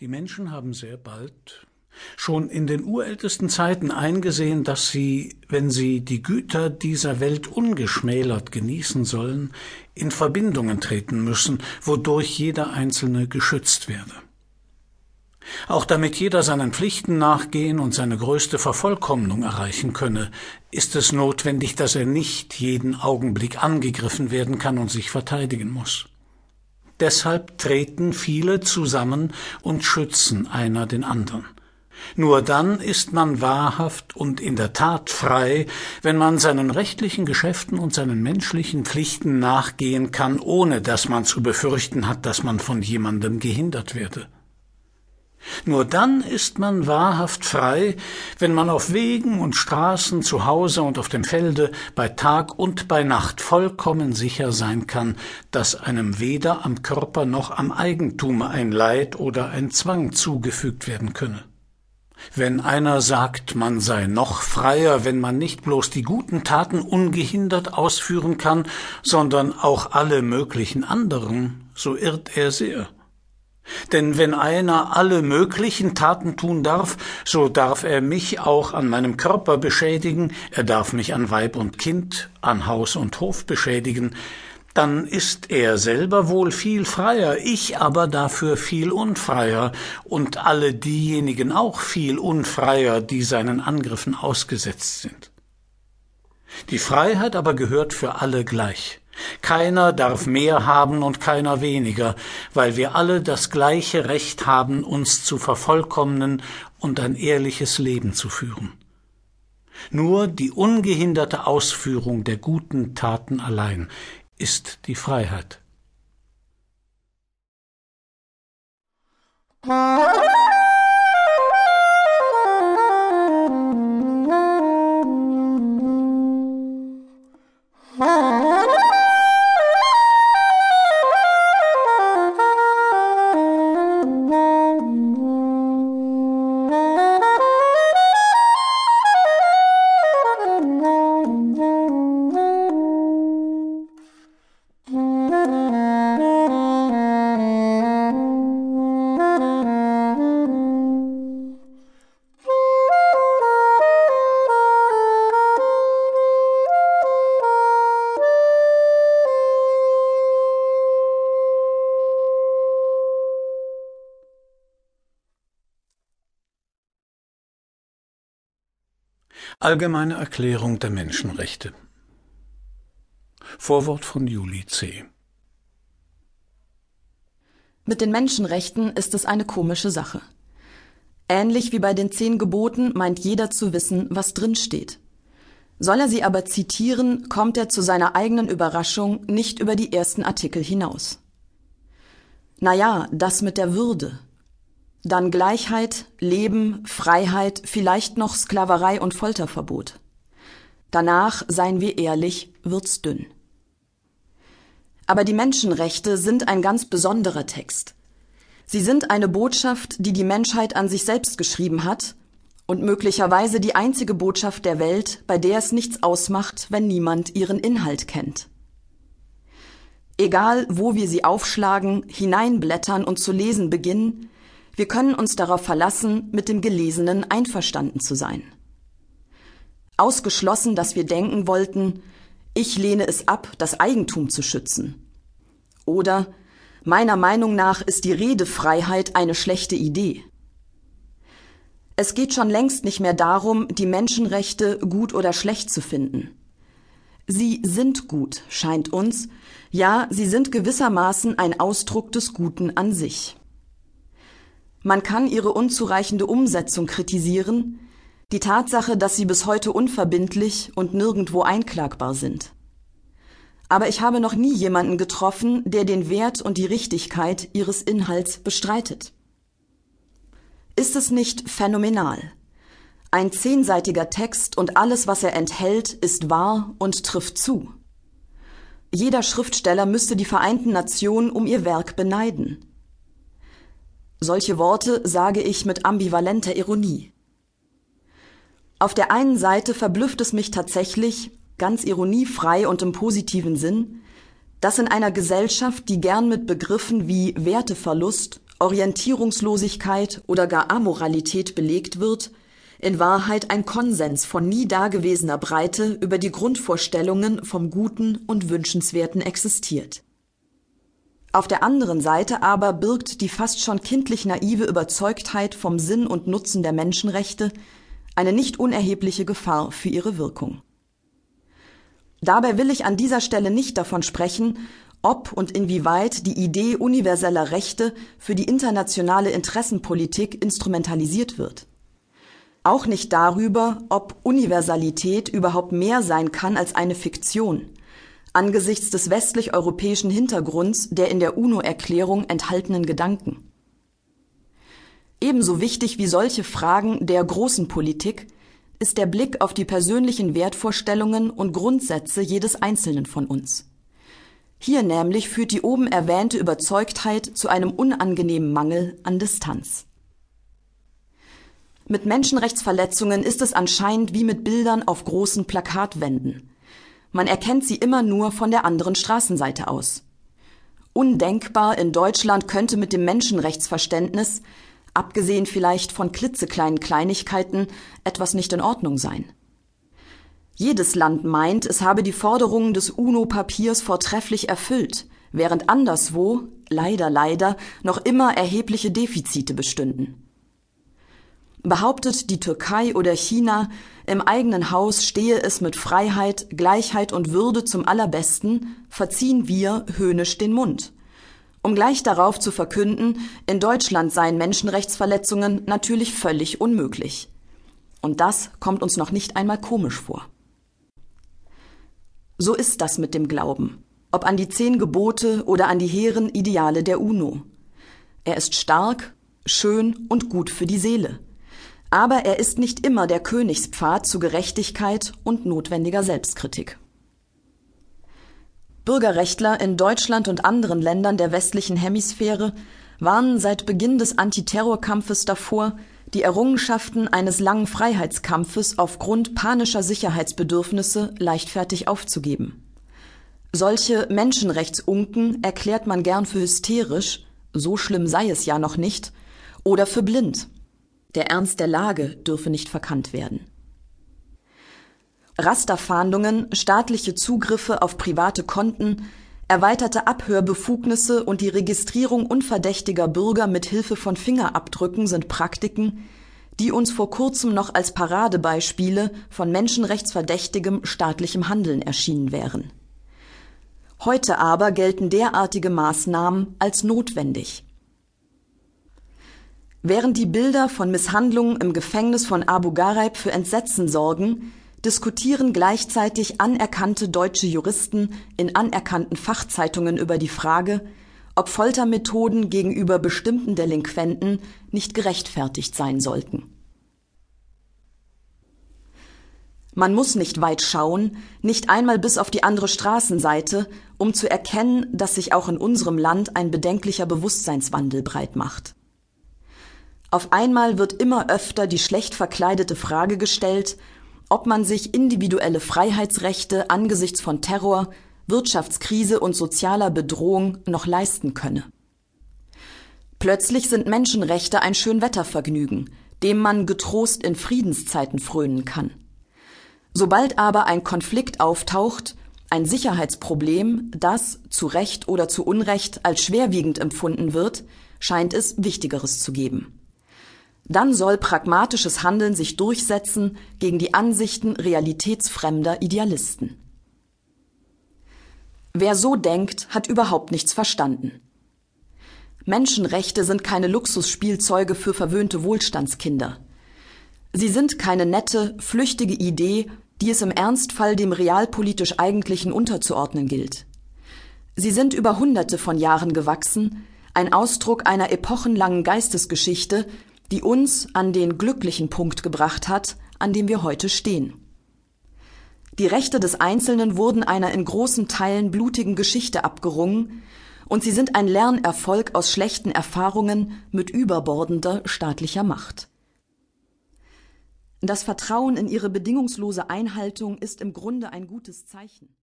Die Menschen haben sehr bald, schon in den urältesten Zeiten eingesehen, dass sie, wenn sie die Güter dieser Welt ungeschmälert genießen sollen, in Verbindungen treten müssen, wodurch jeder Einzelne geschützt werde. Auch damit jeder seinen Pflichten nachgehen und seine größte Vervollkommnung erreichen könne, ist es notwendig, dass er nicht jeden Augenblick angegriffen werden kann und sich verteidigen muss. Deshalb treten viele zusammen und schützen einer den anderen. Nur dann ist man wahrhaft und in der Tat frei, wenn man seinen rechtlichen Geschäften und seinen menschlichen Pflichten nachgehen kann, ohne dass man zu befürchten hat, dass man von jemandem gehindert werde. Nur dann ist man wahrhaft frei, wenn man auf Wegen und Straßen, zu Hause und auf dem Felde, bei Tag und bei Nacht vollkommen sicher sein kann, dass einem weder am Körper noch am Eigentume ein Leid oder ein Zwang zugefügt werden könne. Wenn einer sagt, man sei noch freier, wenn man nicht bloß die guten Taten ungehindert ausführen kann, sondern auch alle möglichen anderen, so irrt er sehr. Denn wenn einer alle möglichen Taten tun darf, so darf er mich auch an meinem Körper beschädigen, er darf mich an Weib und Kind, an Haus und Hof beschädigen, dann ist er selber wohl viel freier, ich aber dafür viel unfreier und alle diejenigen auch viel unfreier, die seinen Angriffen ausgesetzt sind. Die Freiheit aber gehört für alle gleich. Keiner darf mehr haben und keiner weniger, weil wir alle das gleiche Recht haben, uns zu vervollkommnen und ein ehrliches Leben zu führen. Nur die ungehinderte Ausführung der guten Taten allein ist die Freiheit. Allgemeine Erklärung der Menschenrechte Vorwort von Juli C. Mit den Menschenrechten ist es eine komische Sache. Ähnlich wie bei den zehn Geboten meint jeder zu wissen, was drin steht. Soll er sie aber zitieren, kommt er zu seiner eigenen Überraschung nicht über die ersten Artikel hinaus. Na ja, das mit der Würde, dann Gleichheit, Leben, Freiheit, vielleicht noch Sklaverei und Folterverbot. Danach, seien wir ehrlich, wird's dünn. Aber die Menschenrechte sind ein ganz besonderer Text. Sie sind eine Botschaft, die die Menschheit an sich selbst geschrieben hat und möglicherweise die einzige Botschaft der Welt, bei der es nichts ausmacht, wenn niemand ihren Inhalt kennt. Egal, wo wir sie aufschlagen, hineinblättern und zu lesen beginnen, wir können uns darauf verlassen, mit dem Gelesenen einverstanden zu sein. Ausgeschlossen, dass wir denken wollten, ich lehne es ab, das Eigentum zu schützen. Oder meiner Meinung nach ist die Redefreiheit eine schlechte Idee. Es geht schon längst nicht mehr darum, die Menschenrechte gut oder schlecht zu finden. Sie sind gut, scheint uns, ja, sie sind gewissermaßen ein Ausdruck des Guten an sich. Man kann ihre unzureichende Umsetzung kritisieren, die Tatsache, dass sie bis heute unverbindlich und nirgendwo einklagbar sind. Aber ich habe noch nie jemanden getroffen, der den Wert und die Richtigkeit ihres Inhalts bestreitet. Ist es nicht phänomenal? Ein zehnseitiger Text und alles, was er enthält, ist wahr und trifft zu. Jeder Schriftsteller müsste die Vereinten Nationen um ihr Werk beneiden. Solche Worte sage ich mit ambivalenter Ironie. Auf der einen Seite verblüfft es mich tatsächlich, ganz ironiefrei und im positiven Sinn, dass in einer Gesellschaft, die gern mit Begriffen wie Werteverlust, Orientierungslosigkeit oder gar Amoralität belegt wird, in Wahrheit ein Konsens von nie dagewesener Breite über die Grundvorstellungen vom Guten und Wünschenswerten existiert. Auf der anderen Seite aber birgt die fast schon kindlich naive Überzeugtheit vom Sinn und Nutzen der Menschenrechte eine nicht unerhebliche Gefahr für ihre Wirkung. Dabei will ich an dieser Stelle nicht davon sprechen, ob und inwieweit die Idee universeller Rechte für die internationale Interessenpolitik instrumentalisiert wird. Auch nicht darüber, ob Universalität überhaupt mehr sein kann als eine Fiktion, angesichts des westlich-europäischen Hintergrunds der in der UNO-Erklärung enthaltenen Gedanken. Ebenso wichtig wie solche Fragen der großen Politik ist der Blick auf die persönlichen Wertvorstellungen und Grundsätze jedes Einzelnen von uns. Hier nämlich führt die oben erwähnte Überzeugtheit zu einem unangenehmen Mangel an Distanz. Mit Menschenrechtsverletzungen ist es anscheinend wie mit Bildern auf großen Plakatwänden. Man erkennt sie immer nur von der anderen Straßenseite aus. Undenkbar in Deutschland könnte mit dem Menschenrechtsverständnis, abgesehen vielleicht von klitzekleinen Kleinigkeiten, etwas nicht in Ordnung sein. Jedes Land meint, es habe die Forderungen des UNO-Papiers vortrefflich erfüllt, während anderswo, leider, leider, noch immer erhebliche Defizite bestünden. Behauptet die Türkei oder China, im eigenen Haus stehe es mit Freiheit, Gleichheit und Würde zum allerbesten, verziehen wir höhnisch den Mund. Um gleich darauf zu verkünden, in Deutschland seien Menschenrechtsverletzungen natürlich völlig unmöglich. Und das kommt uns noch nicht einmal komisch vor. So ist das mit dem Glauben, ob an die zehn Gebote oder an die hehren Ideale der UNO. Er ist stark, schön und gut für die Seele. Aber er ist nicht immer der Königspfad zu Gerechtigkeit und notwendiger Selbstkritik. Bürgerrechtler in Deutschland und anderen Ländern der westlichen Hemisphäre warnen seit Beginn des Antiterrorkampfes davor, die Errungenschaften eines langen Freiheitskampfes aufgrund panischer Sicherheitsbedürfnisse leichtfertig aufzugeben. Solche Menschenrechtsunken erklärt man gern für hysterisch, so schlimm sei es ja noch nicht, oder für blind. Der Ernst der Lage dürfe nicht verkannt werden. Rasterfahndungen, staatliche Zugriffe auf private Konten, erweiterte Abhörbefugnisse und die Registrierung unverdächtiger Bürger mit Hilfe von Fingerabdrücken sind Praktiken, die uns vor kurzem noch als Paradebeispiele von menschenrechtsverdächtigem staatlichem Handeln erschienen wären. Heute aber gelten derartige Maßnahmen als notwendig. Während die Bilder von Misshandlungen im Gefängnis von Abu Ghraib für Entsetzen sorgen, diskutieren gleichzeitig anerkannte deutsche Juristen in anerkannten Fachzeitungen über die Frage, ob Foltermethoden gegenüber bestimmten Delinquenten nicht gerechtfertigt sein sollten. Man muss nicht weit schauen, nicht einmal bis auf die andere Straßenseite, um zu erkennen, dass sich auch in unserem Land ein bedenklicher Bewusstseinswandel breit macht. Auf einmal wird immer öfter die schlecht verkleidete Frage gestellt, ob man sich individuelle Freiheitsrechte angesichts von Terror, Wirtschaftskrise und sozialer Bedrohung noch leisten könne. Plötzlich sind Menschenrechte ein Schönwettervergnügen, dem man getrost in Friedenszeiten frönen kann. Sobald aber ein Konflikt auftaucht, ein Sicherheitsproblem, das zu Recht oder zu Unrecht als schwerwiegend empfunden wird, scheint es Wichtigeres zu geben. Dann soll pragmatisches Handeln sich durchsetzen gegen die Ansichten realitätsfremder Idealisten. Wer so denkt, hat überhaupt nichts verstanden. Menschenrechte sind keine Luxusspielzeuge für verwöhnte Wohlstandskinder. Sie sind keine nette, flüchtige Idee, die es im Ernstfall dem realpolitisch Eigentlichen unterzuordnen gilt. Sie sind über Hunderte von Jahren gewachsen, ein Ausdruck einer epochenlangen Geistesgeschichte, die uns an den glücklichen Punkt gebracht hat, an dem wir heute stehen. Die Rechte des Einzelnen wurden einer in großen Teilen blutigen Geschichte abgerungen, und sie sind ein Lernerfolg aus schlechten Erfahrungen mit überbordender staatlicher Macht. Das Vertrauen in ihre bedingungslose Einhaltung ist im Grunde ein gutes Zeichen.